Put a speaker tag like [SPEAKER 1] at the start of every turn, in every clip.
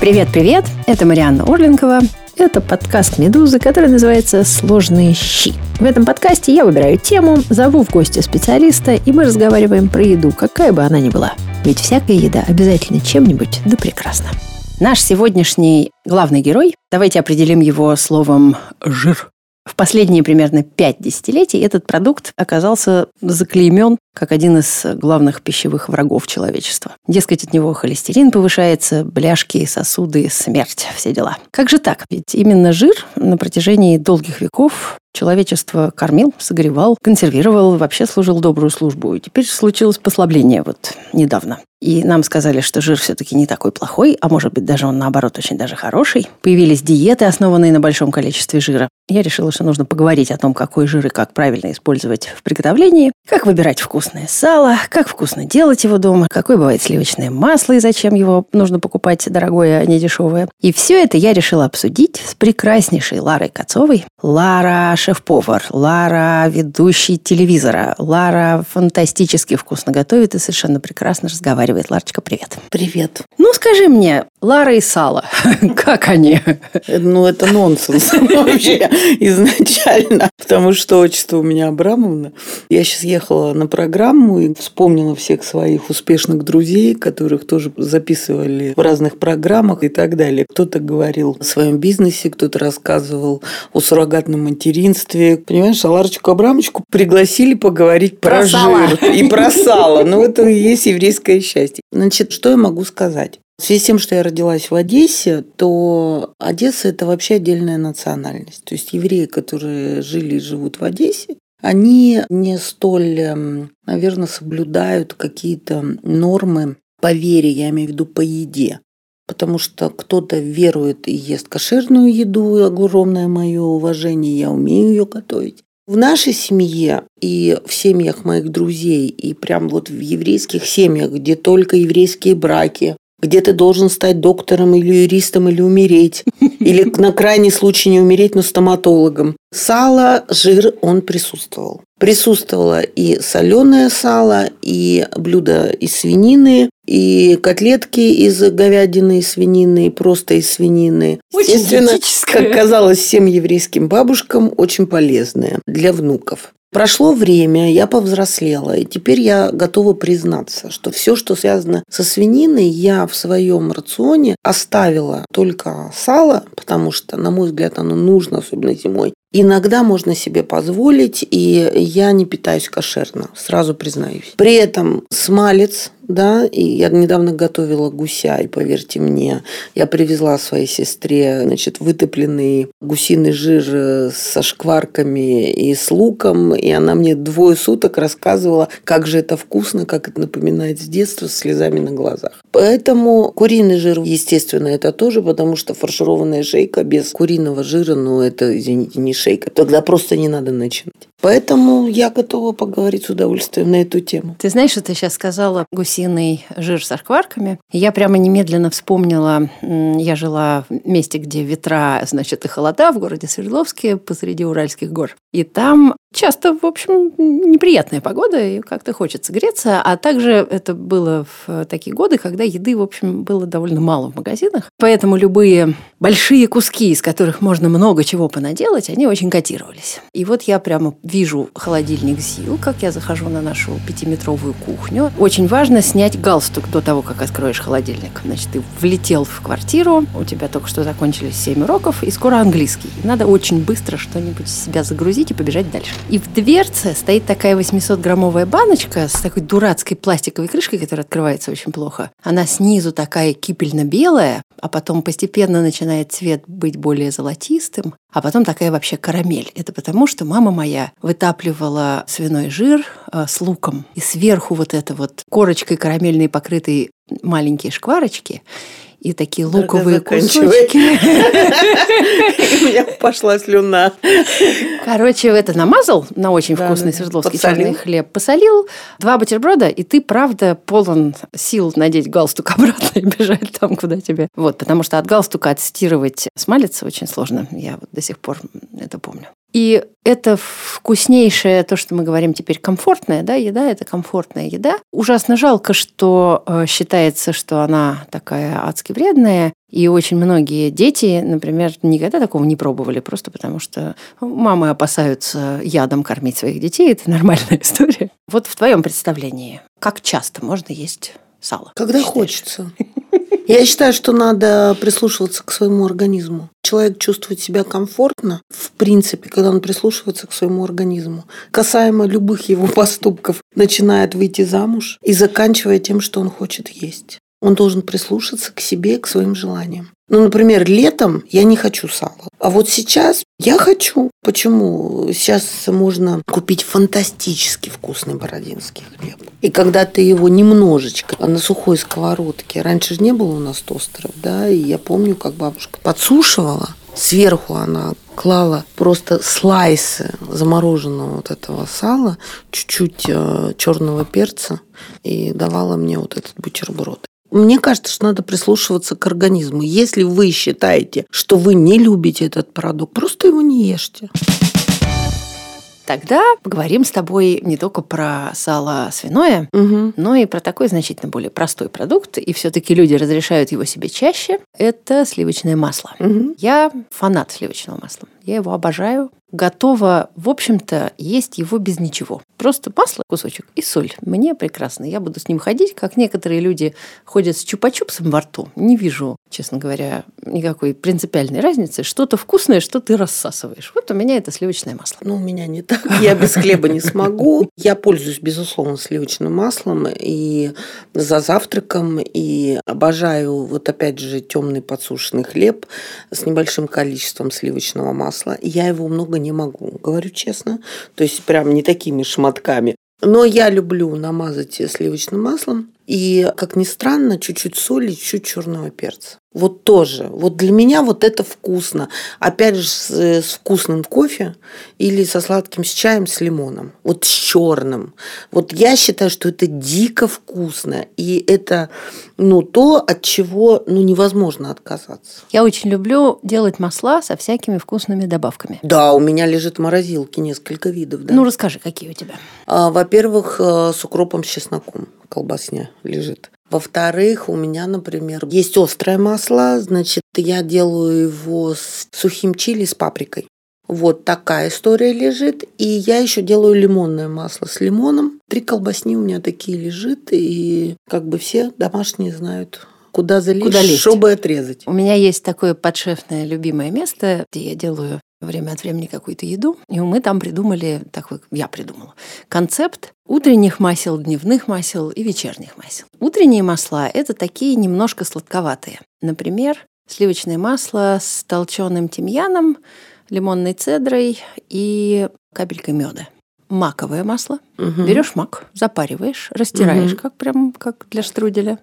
[SPEAKER 1] Привет-привет, это Марианна Орленкова. Это подкаст «Медузы», который называется «Сложные щи». В этом подкасте я выбираю тему, зову в гости специалиста, и мы разговариваем про еду, какая бы она ни была. Ведь всякая еда обязательно чем-нибудь, да прекрасно. Наш сегодняшний главный герой, давайте определим его словом «жир». В последние примерно пять десятилетий этот продукт оказался заклеймен как один из главных пищевых врагов человечества. Дескать, от него холестерин повышается, бляшки, сосуды, смерть, все дела. Как же так? Ведь именно жир на протяжении долгих веков человечество кормил, согревал, консервировал, вообще служил добрую службу. И теперь случилось послабление вот недавно. И нам сказали, что жир все-таки не такой плохой, а может быть даже он наоборот очень даже хороший. Появились диеты, основанные на большом количестве жира. Я решила, что нужно поговорить о том, какой жир и как правильно использовать в приготовлении, как выбирать вкусное сало, как вкусно делать его дома, какое бывает сливочное масло и зачем его нужно покупать дорогое, а не дешевое. И все это я решила обсудить с прекраснейшей Ларой Кацовой. Лара шеф-повар, Лара ведущий телевизора, Лара фантастически вкусно готовит и совершенно прекрасно разговаривает. Ларочка, привет.
[SPEAKER 2] Привет.
[SPEAKER 1] Ну, скажи мне, Лара и Сала, как они?
[SPEAKER 2] Ну, это нонсенс вообще изначально, потому что отчество у меня Абрамовна. Я сейчас ехала на программу и вспомнила всех своих успешных друзей, которых тоже записывали в разных программах и так далее. Кто-то говорил о своем бизнесе, кто-то рассказывал о суррогатном материнстве. Понимаешь, а Ларочку Абрамочку пригласили поговорить про, про жир и про сало. Ну, это и есть еврейское счастье счастье. Значит, что я могу сказать? В связи с тем, что я родилась в Одессе, то Одесса – это вообще отдельная национальность. То есть евреи, которые жили и живут в Одессе, они не столь, эм, наверное, соблюдают какие-то нормы по вере, я имею в виду по еде. Потому что кто-то верует и ест кошерную еду, огромное мое уважение, я умею ее готовить. В нашей семье и в семьях моих друзей, и прям вот в еврейских семьях, где только еврейские браки, где ты должен стать доктором или юристом, или умереть. Или на крайний случай не умереть, но стоматологом. Сало, жир, он присутствовал. Присутствовало и соленое сало, и блюда из свинины, и котлетки из говядины и свинины, и просто из свинины.
[SPEAKER 1] Очень Естественно,
[SPEAKER 2] как казалось всем еврейским бабушкам, очень полезные для внуков. Прошло время, я повзрослела, и теперь я готова признаться, что все, что связано со свининой, я в своем рационе оставила только сало, потому что, на мой взгляд, оно нужно, особенно зимой. Иногда можно себе позволить, и я не питаюсь кошерно, сразу признаюсь. При этом смалец, да, и я недавно готовила гуся, и поверьте мне, я привезла своей сестре, значит, вытопленный гусиный жир со шкварками и с луком, и она мне двое суток рассказывала, как же это вкусно, как это напоминает с детства, с слезами на глазах. Поэтому куриный жир, естественно, это тоже, потому что фаршированная шейка без куриного жира, ну, это, извините, не шейка. Тогда просто не надо начинать. Поэтому я готова поговорить с удовольствием на эту тему.
[SPEAKER 1] Ты знаешь, что ты сейчас сказала гусиный жир со шкварками? Я прямо немедленно вспомнила, я жила в месте, где ветра, значит, и холода в городе Свердловске посреди Уральских гор. И там часто, в общем, неприятная погода, и как-то хочется греться. А также это было в такие годы, когда еды, в общем, было довольно мало в магазинах. Поэтому любые большие куски, из которых можно много чего понаделать, они очень котировались. И вот я прямо вижу холодильник ЗИЛ, как я захожу на нашу пятиметровую кухню. Очень важно снять галстук до того, как откроешь холодильник. Значит, ты влетел в квартиру, у тебя только что закончились 7 уроков, и скоро английский. Надо очень быстро что-нибудь себя загрузить и побежать дальше. И в дверце стоит такая 800-граммовая баночка с такой дурацкой пластиковой крышкой, которая открывается очень плохо. Она снизу такая кипельно-белая, а потом постепенно начинает цвет быть более золотистым, а потом такая вообще карамель. Это потому, что мама моя вытапливала свиной жир э, с луком, и сверху вот это вот корочкой карамельной покрытые маленькие шкварочки, и такие луковые кусочки.
[SPEAKER 2] У меня пошла слюна.
[SPEAKER 1] Короче, это намазал на очень вкусный свердловский черный хлеб, посолил, два бутерброда, и ты, правда, полон сил надеть галстук обратно и бежать там, куда тебе. Вот, потому что от галстука отстирывать смалец очень сложно. Я вот до сих пор это помню. И это вкуснейшее, то, что мы говорим теперь, комфортная да, еда, это комфортная еда. Ужасно жалко, что э, считается, что она такая адски вредная. И очень многие дети, например, никогда такого не пробовали, просто потому что мамы опасаются ядом кормить своих детей. Это нормальная история. Вот в твоем представлении, как часто можно есть сало?
[SPEAKER 2] Когда хочется. Я считаю, что надо прислушиваться к своему организму. Человек чувствует себя комфортно, в принципе, когда он прислушивается к своему организму. Касаемо любых его поступков, начинает выйти замуж и заканчивая тем, что он хочет есть. Он должен прислушаться к себе, к своим желаниям. Ну, например, летом я не хочу сала. А вот сейчас я хочу. Почему? Сейчас можно купить фантастически вкусный бородинский хлеб. И когда ты его немножечко на сухой сковородке, раньше же не было у нас тостеров, да, и я помню, как бабушка подсушивала, сверху она клала просто слайсы замороженного вот этого сала, чуть-чуть э, черного перца и давала мне вот этот бутерброд. Мне кажется, что надо прислушиваться к организму. Если вы считаете, что вы не любите этот продукт, просто его не ешьте.
[SPEAKER 1] Тогда поговорим с тобой не только про сало свиное, угу. но и про такой значительно более простой продукт. И все-таки люди разрешают его себе чаще. Это сливочное масло. Угу. Я фанат сливочного масла. Я его обожаю готова, в общем-то, есть его без ничего. Просто масло, кусочек и соль. Мне прекрасно. Я буду с ним ходить, как некоторые люди ходят с чупа-чупсом во рту. Не вижу, честно говоря, никакой принципиальной разницы. Что-то вкусное, что ты рассасываешь. Вот у меня это сливочное масло.
[SPEAKER 2] Ну, у меня не так. Я без хлеба не смогу. Я пользуюсь, безусловно, сливочным маслом и за завтраком, и обожаю, вот опять же, темный подсушенный хлеб с небольшим количеством сливочного масла. Я его много не могу, говорю честно. То есть прям не такими шматками. Но я люблю намазать сливочным маслом. И, как ни странно, чуть-чуть соли, чуть-чуть черного перца. Вот тоже. Вот для меня вот это вкусно. Опять же, с, с вкусным кофе или со сладким с чаем с лимоном. Вот с черным. Вот я считаю, что это дико вкусно. И это ну, то, от чего ну, невозможно отказаться.
[SPEAKER 1] Я очень люблю делать масла со всякими вкусными добавками.
[SPEAKER 2] Да, у меня лежит в морозилке несколько видов. Да.
[SPEAKER 1] Ну, расскажи, какие у тебя?
[SPEAKER 2] А, во-первых, э, с укропом с чесноком колбасня лежит. Во-вторых, у меня, например, есть острое масло, значит, я делаю его с сухим чили с паприкой. Вот такая история лежит. И я еще делаю лимонное масло с лимоном. Три колбасни у меня такие лежит. И как бы все домашние знают, куда залезть, куда лезть. чтобы отрезать.
[SPEAKER 1] У меня есть такое подшефное любимое место, где я делаю время от времени какую-то еду. И мы там придумали, такой, я придумала, концепт утренних масел, дневных масел и вечерних масел. Утренние масла – это такие немножко сладковатые. Например, сливочное масло с толченым тимьяном, лимонной цедрой и капелькой меда. Маковое масло. Угу. Берешь мак, запариваешь, растираешь, угу. как прям как для штруделя.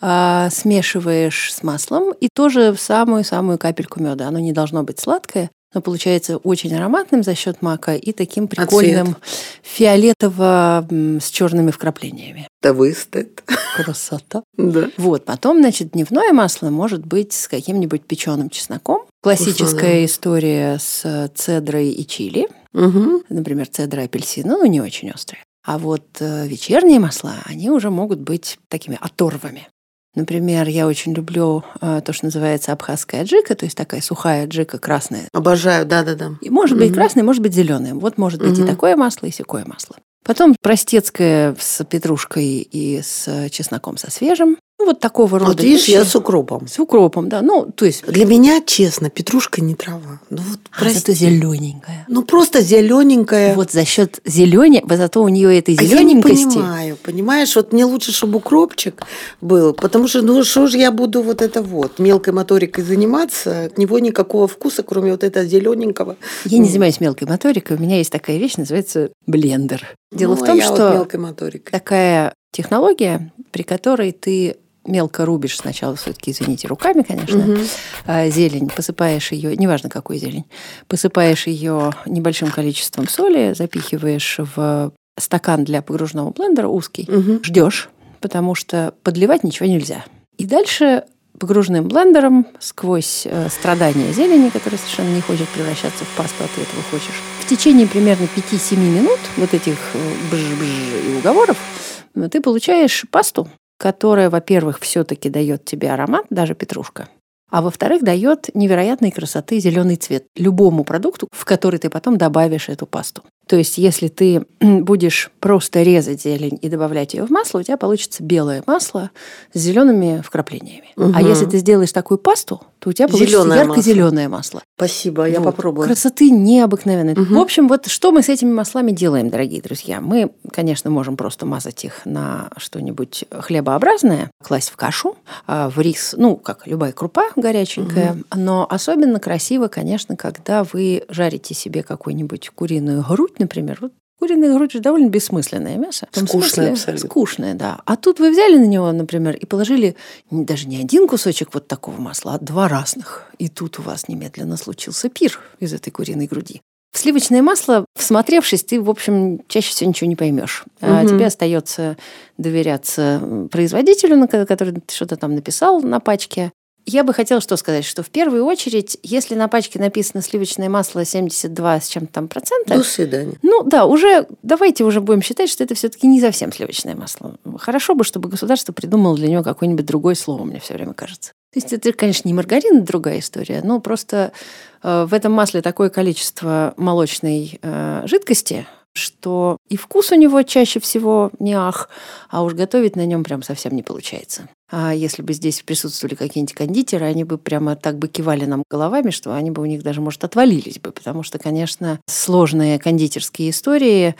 [SPEAKER 1] А, смешиваешь с маслом и тоже самую-самую капельку меда. Оно не должно быть сладкое, но получается очень ароматным за счет мака и таким прикольным а фиолетово с черными вкраплениями.
[SPEAKER 2] Да выстоит.
[SPEAKER 1] Красота.
[SPEAKER 2] Да.
[SPEAKER 1] Вот, потом, значит, дневное масло может быть с каким-нибудь печеным чесноком. Классическая Вкусно, история с цедрой и чили. Угу. Например, цедра апельсина, ну, не очень острая. А вот э, вечерние масла, они уже могут быть такими оторвами. Например, я очень люблю э, то, что называется абхазская аджика, то есть такая сухая аджика красная.
[SPEAKER 2] Обожаю, да-да-да.
[SPEAKER 1] И может быть красная, может быть зеленая. Вот может быть и такое масло, и секое масло. Потом простецкое с петрушкой и с чесноком со свежим. Ну, вот такого рода.
[SPEAKER 2] Вот видишь, я с укропом.
[SPEAKER 1] С укропом, да. Ну, то есть...
[SPEAKER 2] Для меня, честно, петрушка не трава. Ну, вот,
[SPEAKER 1] а зато зелененькая.
[SPEAKER 2] Ну, просто зелененькая.
[SPEAKER 1] Вот за счет зелени, зато у нее этой зелененькости. А я не
[SPEAKER 2] понимаю, понимаешь, вот мне лучше, чтобы укропчик был, потому что, ну, что же я буду вот это вот мелкой моторикой заниматься, от него никакого вкуса, кроме вот этого зелененького.
[SPEAKER 1] Я не занимаюсь мелкой моторикой, у меня есть такая вещь, называется блендер. Дело ну, в том,
[SPEAKER 2] а
[SPEAKER 1] что
[SPEAKER 2] вот
[SPEAKER 1] такая технология, при которой ты мелко рубишь сначала все-таки, извините, руками, конечно, угу. зелень, посыпаешь ее, неважно какой зелень, посыпаешь ее небольшим количеством соли, запихиваешь в стакан для погруженного блендера узкий, угу. ждешь, потому что подливать ничего нельзя. И дальше погруженным блендером сквозь э, страдания зелени, которая совершенно не хочет превращаться в пасту, а ты этого хочешь. В течение примерно 5-7 минут вот этих э, бж-бж и уговоров ты получаешь пасту, которая, во-первых, все-таки дает тебе аромат, даже петрушка. а во-вторых, дает невероятной красоты зеленый цвет любому продукту, в который ты потом добавишь эту пасту. То есть, если ты будешь просто резать зелень и добавлять ее в масло, у тебя получится белое масло с зелеными вкраплениями. Угу. А если ты сделаешь такую пасту, то у тебя получится ярко-зеленое масло.
[SPEAKER 2] Спасибо, я вот. попробую.
[SPEAKER 1] Красоты необыкновенной. Угу. В общем, вот что мы с этими маслами делаем, дорогие друзья? Мы, конечно, можем просто мазать их на что-нибудь хлебообразное, класть в кашу, а, в рис, ну, как любая крупа горяченькая. Угу. Но особенно красиво, конечно, когда вы жарите себе какую-нибудь куриную грудь, например. Вот Куриная грудь же довольно бессмысленное мясо.
[SPEAKER 2] Скучное смысле, абсолютно.
[SPEAKER 1] Скучное, да. А тут вы взяли на него, например, и положили даже не один кусочек вот такого масла, а два разных. И тут у вас немедленно случился пир из этой куриной груди. В сливочное масло, всмотревшись, ты, в общем, чаще всего ничего не поймешь. Угу. А тебе остается доверяться производителю, который что-то там написал на пачке. Я бы хотела что сказать, что в первую очередь, если на пачке написано сливочное масло 72 с чем-то там процентов...
[SPEAKER 2] До свидания.
[SPEAKER 1] Ну да, уже давайте уже будем считать, что это все-таки не совсем сливочное масло. Хорошо бы, чтобы государство придумало для него какое-нибудь другое слово, мне все время кажется. То есть это, конечно, не маргарин, другая история, но просто э, в этом масле такое количество молочной э, жидкости, что и вкус у него чаще всего не ах, а уж готовить на нем прям совсем не получается. А если бы здесь присутствовали какие-нибудь кондитеры, они бы прямо так бы кивали нам головами, что они бы у них даже, может, отвалились бы, потому что, конечно, сложные кондитерские истории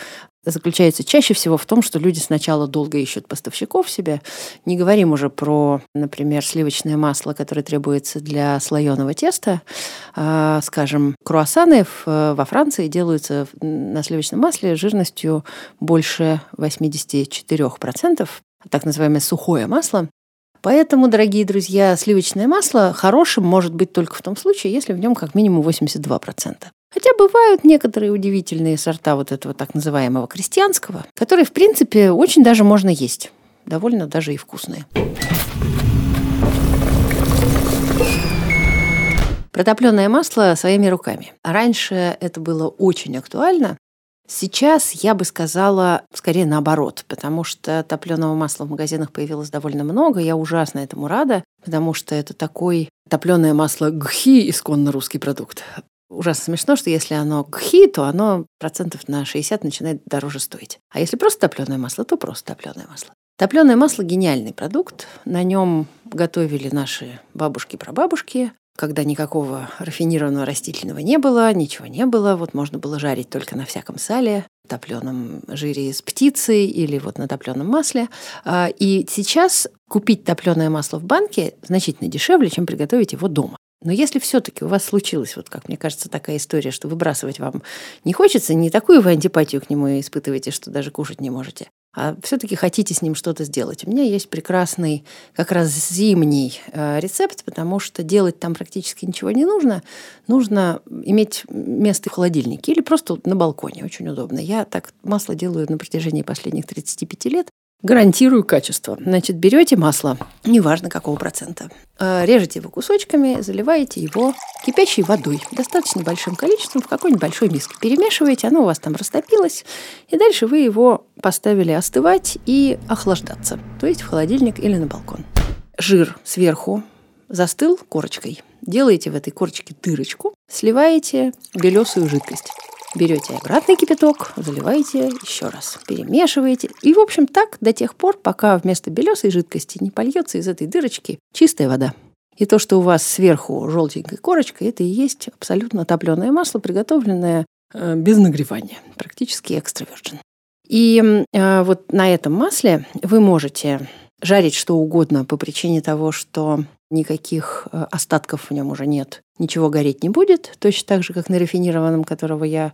[SPEAKER 1] заключается чаще всего в том, что люди сначала долго ищут поставщиков себе. Не говорим уже про, например, сливочное масло, которое требуется для слоеного теста. А, скажем, круассаны во Франции делаются на сливочном масле жирностью больше 84%, так называемое сухое масло. Поэтому, дорогие друзья, сливочное масло хорошим может быть только в том случае, если в нем как минимум 82%. Хотя бывают некоторые удивительные сорта вот этого так называемого крестьянского, которые, в принципе, очень даже можно есть. Довольно даже и вкусные. Протопленное масло своими руками. Раньше это было очень актуально. Сейчас я бы сказала скорее наоборот, потому что топленого масла в магазинах появилось довольно много. Я ужасно этому рада, потому что это такой топленое масло гхи, исконно русский продукт ужасно смешно, что если оно гхи, то оно процентов на 60 начинает дороже стоить. А если просто топленое масло, то просто топленое масло. Топленое масло – гениальный продукт. На нем готовили наши бабушки-прабабушки, когда никакого рафинированного растительного не было, ничего не было. Вот можно было жарить только на всяком сале, топленом жире из птицы или вот на топленом масле. А, и сейчас купить топленое масло в банке значительно дешевле, чем приготовить его дома. Но если все-таки у вас случилась, вот как мне кажется, такая история, что выбрасывать вам не хочется, не такую вы антипатию к нему испытываете, что даже кушать не можете, а все-таки хотите с ним что-то сделать. У меня есть прекрасный как раз зимний э, рецепт, потому что делать там практически ничего не нужно. Нужно иметь место в холодильнике или просто на балконе. Очень удобно. Я так масло делаю на протяжении последних 35 лет. Гарантирую качество. Значит, берете масло, неважно какого процента, э, режете его кусочками, заливаете его кипящей водой, достаточно большим количеством, в какой-нибудь большой миске. Перемешиваете, оно у вас там растопилось, и дальше вы его поставили остывать и охлаждаться, то есть в холодильник или на балкон. Жир сверху застыл корочкой. Делаете в этой корочке дырочку, сливаете белесую жидкость. Берете обратный кипяток, заливаете еще раз, перемешиваете. И, в общем, так до тех пор, пока вместо белесой жидкости не польется из этой дырочки чистая вода. И то, что у вас сверху желтенькой корочкой, это и есть абсолютно топленое масло, приготовленное э, без нагревания, практически экстра И э, вот на этом масле вы можете жарить что угодно по причине того, что никаких э, остатков в нем уже нет. Ничего гореть не будет, точно так же, как на рафинированном, которого я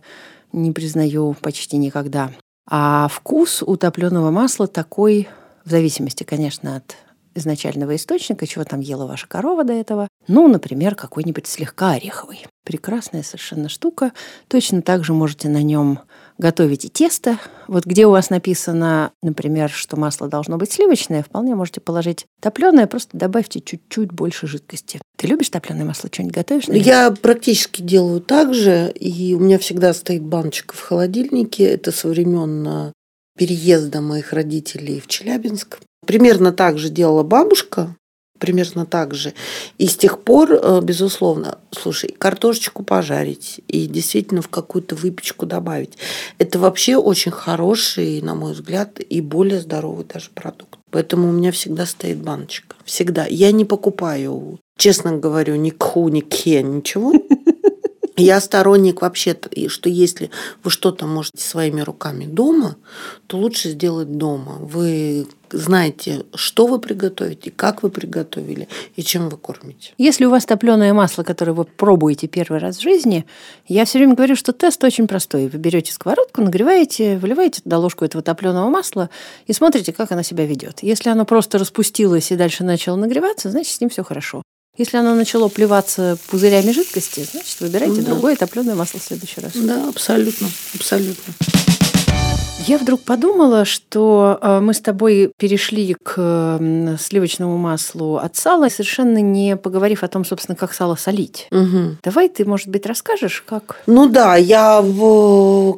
[SPEAKER 1] не признаю почти никогда. А вкус у топленого масла такой, в зависимости, конечно, от изначального источника, чего там ела ваша корова до этого. Ну, например, какой-нибудь слегка ореховый. Прекрасная совершенно штука. Точно так же можете на нем готовить и тесто. Вот где у вас написано, например, что масло должно быть сливочное, вполне можете положить топленое, просто добавьте чуть-чуть больше жидкости. Ты любишь топленое масло? Что-нибудь готовишь?
[SPEAKER 2] Я практически делаю так же, и у меня всегда стоит баночка в холодильнике. Это со времен переезда моих родителей в Челябинск. Примерно так же делала бабушка. Примерно так же. И с тех пор, э, безусловно, слушай, картошечку пожарить и действительно в какую-то выпечку добавить. Это вообще очень хороший, на мой взгляд, и более здоровый даже продукт. Поэтому у меня всегда стоит баночка. Всегда. Я не покупаю, честно говорю, ни кху, ни кхе, ничего. Я сторонник вообще, что если вы что-то можете своими руками дома, то лучше сделать дома. Вы знаете, что вы приготовите, как вы приготовили и чем вы кормите.
[SPEAKER 1] Если у вас топленое масло, которое вы пробуете первый раз в жизни, я все время говорю, что тест очень простой. Вы берете сковородку, нагреваете, выливаете туда ложку этого топленого масла и смотрите, как оно себя ведет. Если оно просто распустилось и дальше начало нагреваться, значит, с ним все хорошо. Если оно начало плеваться пузырями жидкости, значит, выбирайте да. другое топленое масло в следующий раз.
[SPEAKER 2] Да, абсолютно, абсолютно.
[SPEAKER 1] Я вдруг подумала, что э, мы с тобой перешли к сливочному маслу от сала, совершенно не поговорив о том, собственно, как сало солить. Угу. Давай ты, может быть, расскажешь, как?
[SPEAKER 2] Ну да, я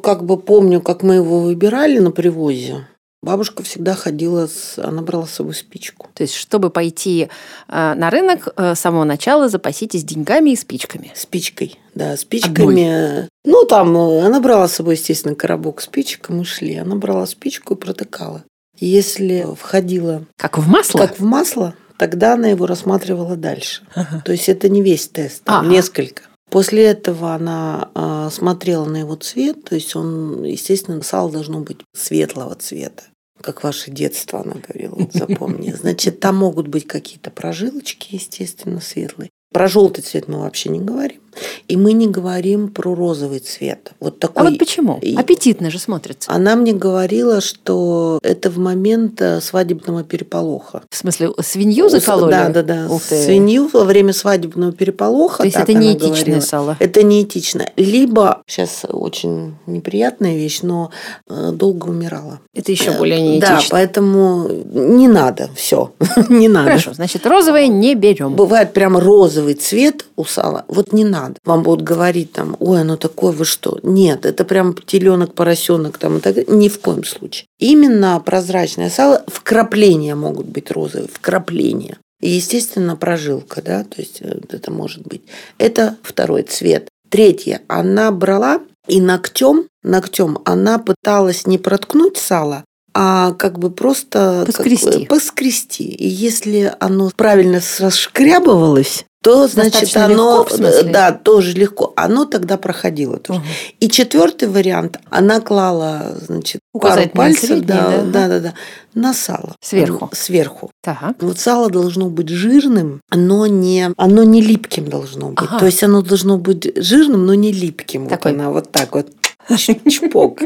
[SPEAKER 2] как бы помню, как мы его выбирали на привозе. Бабушка всегда ходила, с... она брала с собой спичку.
[SPEAKER 1] То есть, чтобы пойти э, на рынок, э, с самого начала запаситесь деньгами и спичками.
[SPEAKER 2] Спичкой, да, спичками. Одной. Ну, там, э, она брала с собой, естественно, коробок спичек, и мы шли. Она брала спичку и протыкала. Если входила...
[SPEAKER 1] Как в масло?
[SPEAKER 2] Как в масло, тогда она его рассматривала дальше. Ага. То есть, это не весь тест, там ага. несколько. После этого она смотрела на его цвет, то есть он, естественно, сало должно быть светлого цвета как ваше детство, она говорила, вот запомни. Значит, там могут быть какие-то прожилочки, естественно, светлые. Про желтый цвет мы вообще не говорим. И мы не говорим про розовый цвет. Вот такой.
[SPEAKER 1] А вот почему? Аппетитно же смотрится.
[SPEAKER 2] Она мне говорила, что это в момент э, свадебного переполоха.
[SPEAKER 1] В смысле, свинью закололи?
[SPEAKER 2] Да, да, да. Ух ты. Свинью во время свадебного переполоха.
[SPEAKER 1] То есть это не этичное сало?
[SPEAKER 2] Это не этично. Либо, сейчас очень неприятная вещь, но э, долго умирала.
[SPEAKER 1] Это еще более неэтично.
[SPEAKER 2] Да, поэтому не надо все. не надо.
[SPEAKER 1] Хорошо, значит, розовое не берем.
[SPEAKER 2] Бывает прямо розовый цвет у сала. Вот не надо надо. Вам будут говорить там, ой, оно такое, вы что? Нет, это прям теленок, поросенок там и так Ни в коем случае. Именно прозрачное сало, вкрапления могут быть розовые, вкрапления. И, естественно, прожилка, да, то есть э, это может быть. Это второй цвет. Третье, она брала и ногтем, ногтем она пыталась не проткнуть сало, а как бы просто
[SPEAKER 1] поскрести. Как
[SPEAKER 2] поскрести. И если оно правильно сошкрябывалось, то значит оно легко, да тоже легко. Оно тогда проходило тоже. Угу. и четвертый вариант она клала значит пару пальцев средний, да, да, да да да на сало.
[SPEAKER 1] Сверху.
[SPEAKER 2] Сверху.
[SPEAKER 1] Так.
[SPEAKER 2] вот сало должно быть жирным но не оно не липким должно быть. Ага. то есть оно должно быть жирным но не липким. Такой. вот она вот так вот чпок.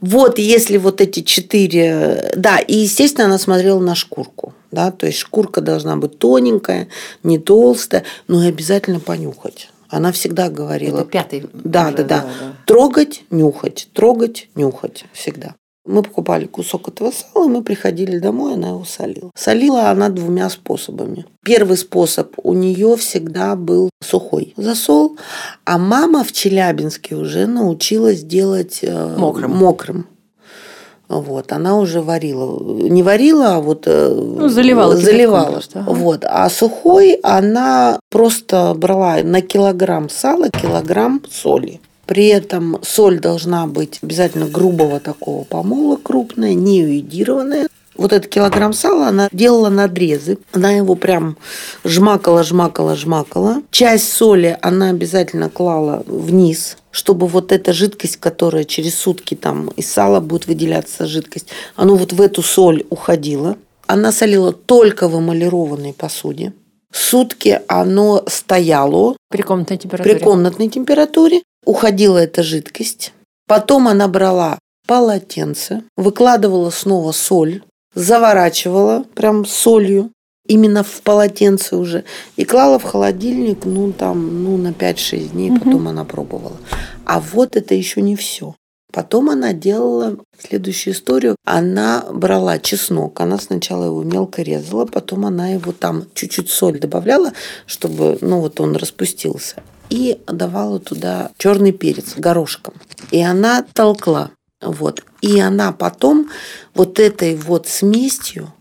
[SPEAKER 2] Вот если вот эти четыре... Да, и, естественно, она смотрела на шкурку. Да, то есть шкурка должна быть тоненькая, не толстая, но и обязательно понюхать. Она всегда говорила...
[SPEAKER 1] Это пятый.
[SPEAKER 2] Да, да, да, да. Трогать, нюхать, трогать, нюхать. Всегда. Мы покупали кусок этого сала, мы приходили домой, она его солила. Солила она двумя способами. Первый способ у нее всегда был сухой засол, а мама в Челябинске уже научилась делать э,
[SPEAKER 1] мокрым.
[SPEAKER 2] мокрым. Вот, она уже варила. Не варила, а вот э,
[SPEAKER 1] ну, заливала.
[SPEAKER 2] заливала. Просто, ага. Вот. А сухой она просто брала на килограмм сала, килограмм соли. При этом соль должна быть обязательно грубого такого помола, крупная, не уидированная. Вот этот килограмм сала она делала надрезы. Она его прям жмакала, жмакала, жмакала. Часть соли она обязательно клала вниз, чтобы вот эта жидкость, которая через сутки там из сала будет выделяться жидкость, она вот в эту соль уходила. Она солила только в эмалированной посуде. Сутки оно стояло
[SPEAKER 1] при комнатной температуре.
[SPEAKER 2] При комнатной температуре уходила эта жидкость. Потом она брала полотенце, выкладывала снова соль, заворачивала прям солью, именно в полотенце уже, и клала в холодильник, ну, там, ну, на 5-6 дней, угу. потом она пробовала. А вот это еще не все. Потом она делала следующую историю. Она брала чеснок, она сначала его мелко резала, потом она его там чуть-чуть соль добавляла, чтобы, ну, вот он распустился и давала туда черный перец горошком. И она толкла. Вот. И она потом вот этой вот смесью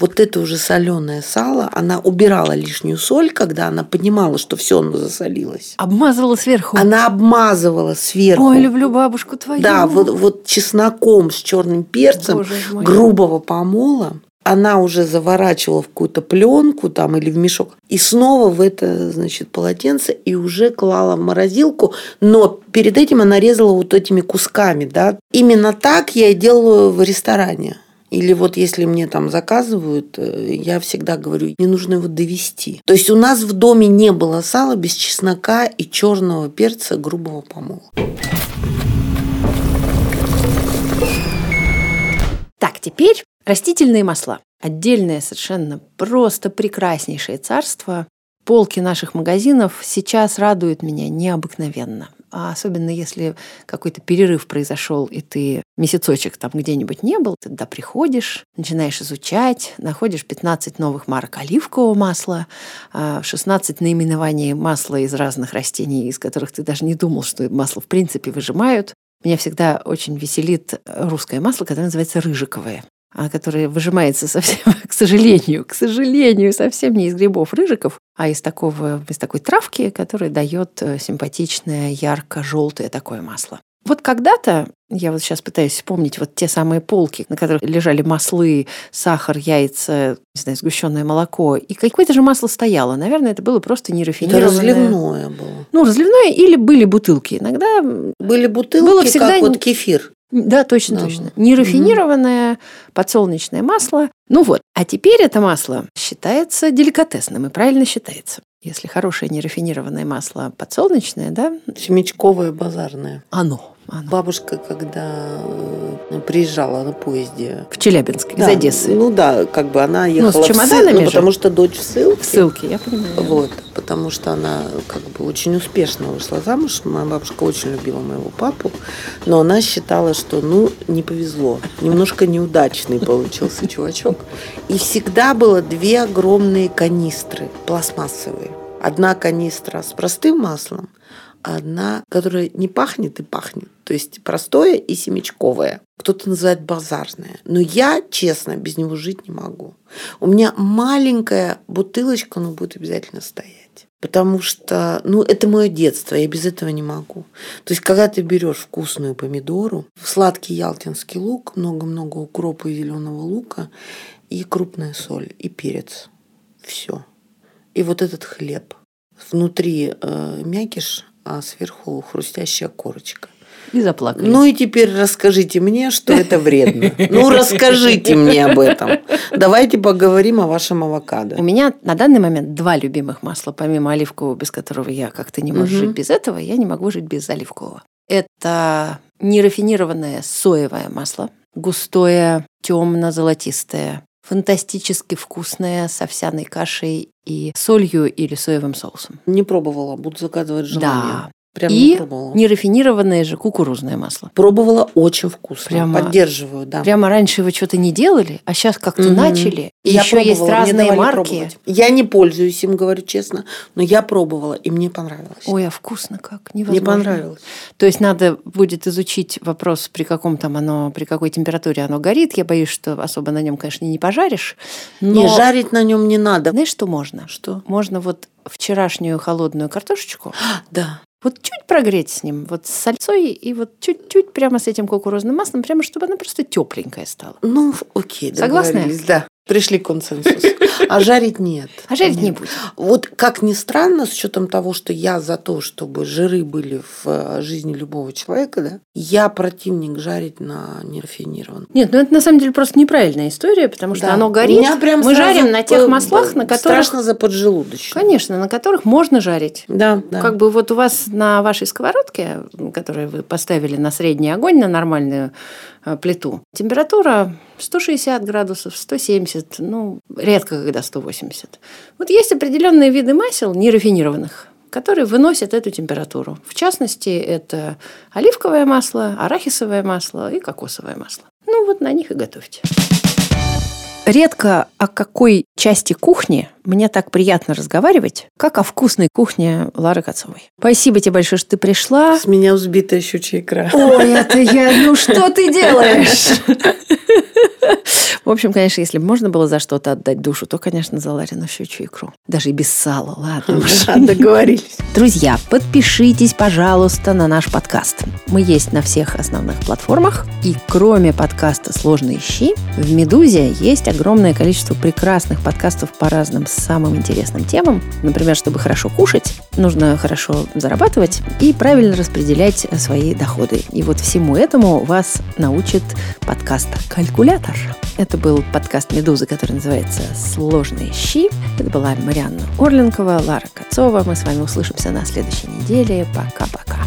[SPEAKER 2] вот это уже соленое сало, она убирала лишнюю соль, когда она понимала, что все оно засолилось.
[SPEAKER 1] Обмазывала сверху.
[SPEAKER 2] Она обмазывала сверху.
[SPEAKER 1] Ой, люблю бабушку твою.
[SPEAKER 2] Да, вот, вот чесноком с черным перцем грубого помола. Она уже заворачивала в какую-то пленку там или в мешок и снова в это, значит, полотенце и уже клала в морозилку, но перед этим она резала вот этими кусками, да. Именно так я и делаю в ресторане. Или вот если мне там заказывают, э, я всегда говорю, не нужно его довести. То есть у нас в доме не было сала без чеснока и черного перца грубого помола.
[SPEAKER 1] Так, теперь растительные масла. Отдельное совершенно просто прекраснейшее царство. Полки наших магазинов сейчас радуют меня необыкновенно. А особенно если какой-то перерыв произошел, и ты месяцочек там где-нибудь не был, ты туда приходишь, начинаешь изучать, находишь 15 новых марок оливкового масла, а, 16 наименований масла из разных растений, из которых ты даже не думал, что масло в принципе выжимают. Меня всегда очень веселит русское масло, которое называется рыжиковое а которое выжимается совсем, к сожалению, к сожалению, совсем не из грибов рыжиков, а из, такого, из такой травки, которая дает э, симпатичное, ярко-желтое такое масло. Вот когда-то, я вот сейчас пытаюсь вспомнить вот те самые полки, на которых лежали маслы, сахар, яйца, не знаю, сгущенное молоко, и какое-то же масло стояло. Наверное, это было просто
[SPEAKER 2] Это
[SPEAKER 1] нерафинированное.
[SPEAKER 2] разливное было.
[SPEAKER 1] Ну, разливное или были бутылки. Иногда
[SPEAKER 2] Были бутылки,
[SPEAKER 1] Было всегда
[SPEAKER 2] как вот кефир.
[SPEAKER 1] Да, точно,
[SPEAKER 2] Да.
[SPEAKER 1] точно. Нерафинированное подсолнечное масло. Ну вот. А теперь это масло считается деликатесным и правильно считается. Если хорошее нерафинированное масло подсолнечное, да,
[SPEAKER 2] Семечковое базарное.
[SPEAKER 1] оно.
[SPEAKER 2] Бабушка, когда э, приезжала на поезде
[SPEAKER 1] В Челябинск, из
[SPEAKER 2] Да,
[SPEAKER 1] Одессы.
[SPEAKER 2] Ну да, как бы она ехала
[SPEAKER 1] с
[SPEAKER 2] в
[SPEAKER 1] чемоданами
[SPEAKER 2] ссыл- ну, потому что дочь в ссылке.
[SPEAKER 1] В ссылке, я понимаю.
[SPEAKER 2] Вот, потому что она как бы очень успешно вышла замуж. Моя бабушка очень любила моего папу, но она считала, что ну не повезло, немножко неудачный получился чувачок. И всегда было две огромные канистры пластмассовые. Одна канистра с простым маслом, одна, которая не пахнет и пахнет. То есть простое и семечковое. Кто-то называет базарное. Но я, честно, без него жить не могу. У меня маленькая бутылочка, но будет обязательно стоять. Потому что, ну, это мое детство, я без этого не могу. То есть, когда ты берешь вкусную помидору, сладкий ялтинский лук, много-много укропа и зеленого лука, и крупная соль, и перец. Все. И вот этот хлеб. Внутри э, мякиш, а сверху хрустящая корочка.
[SPEAKER 1] И заплакали.
[SPEAKER 2] Ну и теперь расскажите мне, что это вредно. Ну расскажите мне об этом. Давайте поговорим о вашем авокадо.
[SPEAKER 1] У меня на данный момент два любимых масла, помимо оливкового, без которого я как-то не могу жить без этого, я не могу жить без оливкового. Это нерафинированное соевое масло, густое, темно-золотистое, фантастически вкусное, с овсяной кашей и солью или соевым соусом.
[SPEAKER 2] Не пробовала, буду заказывать желание.
[SPEAKER 1] Да.
[SPEAKER 2] Прям
[SPEAKER 1] И
[SPEAKER 2] не пробовала.
[SPEAKER 1] нерафинированное же кукурузное масло.
[SPEAKER 2] Пробовала очень вкусно.
[SPEAKER 1] Прямо-
[SPEAKER 2] Поддерживаю, да.
[SPEAKER 1] Прямо раньше вы что-то не делали, а сейчас как-то
[SPEAKER 2] Мгм.
[SPEAKER 1] начали. И
[SPEAKER 2] Я
[SPEAKER 1] еще есть
[SPEAKER 2] пробовала, мне
[SPEAKER 1] разные марки.
[SPEAKER 2] пробовать. Я не пользуюсь им, говорю честно, но я пробовала, и мне понравилось.
[SPEAKER 1] Ой, а вкусно как,
[SPEAKER 2] мне
[SPEAKER 1] невозможно.
[SPEAKER 2] понравилось.
[SPEAKER 1] То есть надо будет изучить вопрос, при каком там оно, при какой температуре оно горит. Я боюсь, что особо на нем, конечно, не пожаришь. Но
[SPEAKER 2] Не жарить на нем не надо.
[SPEAKER 1] знаешь, что можно?
[SPEAKER 2] Что?
[SPEAKER 1] Можно вот вчерашнюю холодную картошечку
[SPEAKER 2] Да.
[SPEAKER 1] Вот чуть прогреть с ним, вот с сальцой и вот чуть-чуть прямо с этим кукурузным маслом, прямо чтобы она просто тепленькая стала.
[SPEAKER 2] Ну, окей, договорились, Да, пришли к консенсусу. А жарить нет.
[SPEAKER 1] А жарить не
[SPEAKER 2] Нет.
[SPEAKER 1] будет.
[SPEAKER 2] Вот как ни странно, с учетом того, что я за то, чтобы жиры были в э, жизни любого человека, да, я противник жарить на нерафинированном.
[SPEAKER 1] Нет, ну это на самом деле просто неправильная история, потому что
[SPEAKER 2] Да.
[SPEAKER 1] оно горит.
[SPEAKER 2] меня прям
[SPEAKER 1] Мы жарим на тех маслах, на которых...
[SPEAKER 2] Страшно за поджелудочную.
[SPEAKER 1] Конечно, на которых можно жарить.
[SPEAKER 2] Да, да.
[SPEAKER 1] Как бы вот у вас на вашей сковородке, которую вы поставили на средний огонь, на нормальную плиту, температура 160 градусов, 170, ну, редко когда 180. Вот есть определенные виды масел нерафинированных, которые выносят эту температуру. В частности, это оливковое масло, арахисовое масло и кокосовое масло. Ну, вот на них и готовьте. Редко о какой части кухни Мне так приятно разговаривать, как о вкусной кухне Лары Кацовой. Спасибо тебе большое, что ты пришла.
[SPEAKER 2] С меня взбитая щучья икра.
[SPEAKER 1] Ой, это я... Ну что ты делаешь? В общем, конечно, если бы можно было за что-то отдать душу, то, конечно, за Ларину щучью икру. Даже и без сала, ладно.
[SPEAKER 2] Договорились.
[SPEAKER 1] Друзья, подпишитесь, пожалуйста, на наш подкаст. Мы есть на всех основных платформах. И кроме подкаста «Сложные щи», в «Медузе» есть огромное количество прекрасных подкастов по разным самым интересным темам. Например, чтобы хорошо кушать, нужно хорошо зарабатывать и правильно распределять свои доходы. И вот всему этому вас научит подкаст «Калькулятор». Это был подкаст «Медузы», который называется «Сложные щи». Это была Марианна Орленкова, Лара Кацова. Мы с вами услышимся на следующей неделе. Пока-пока.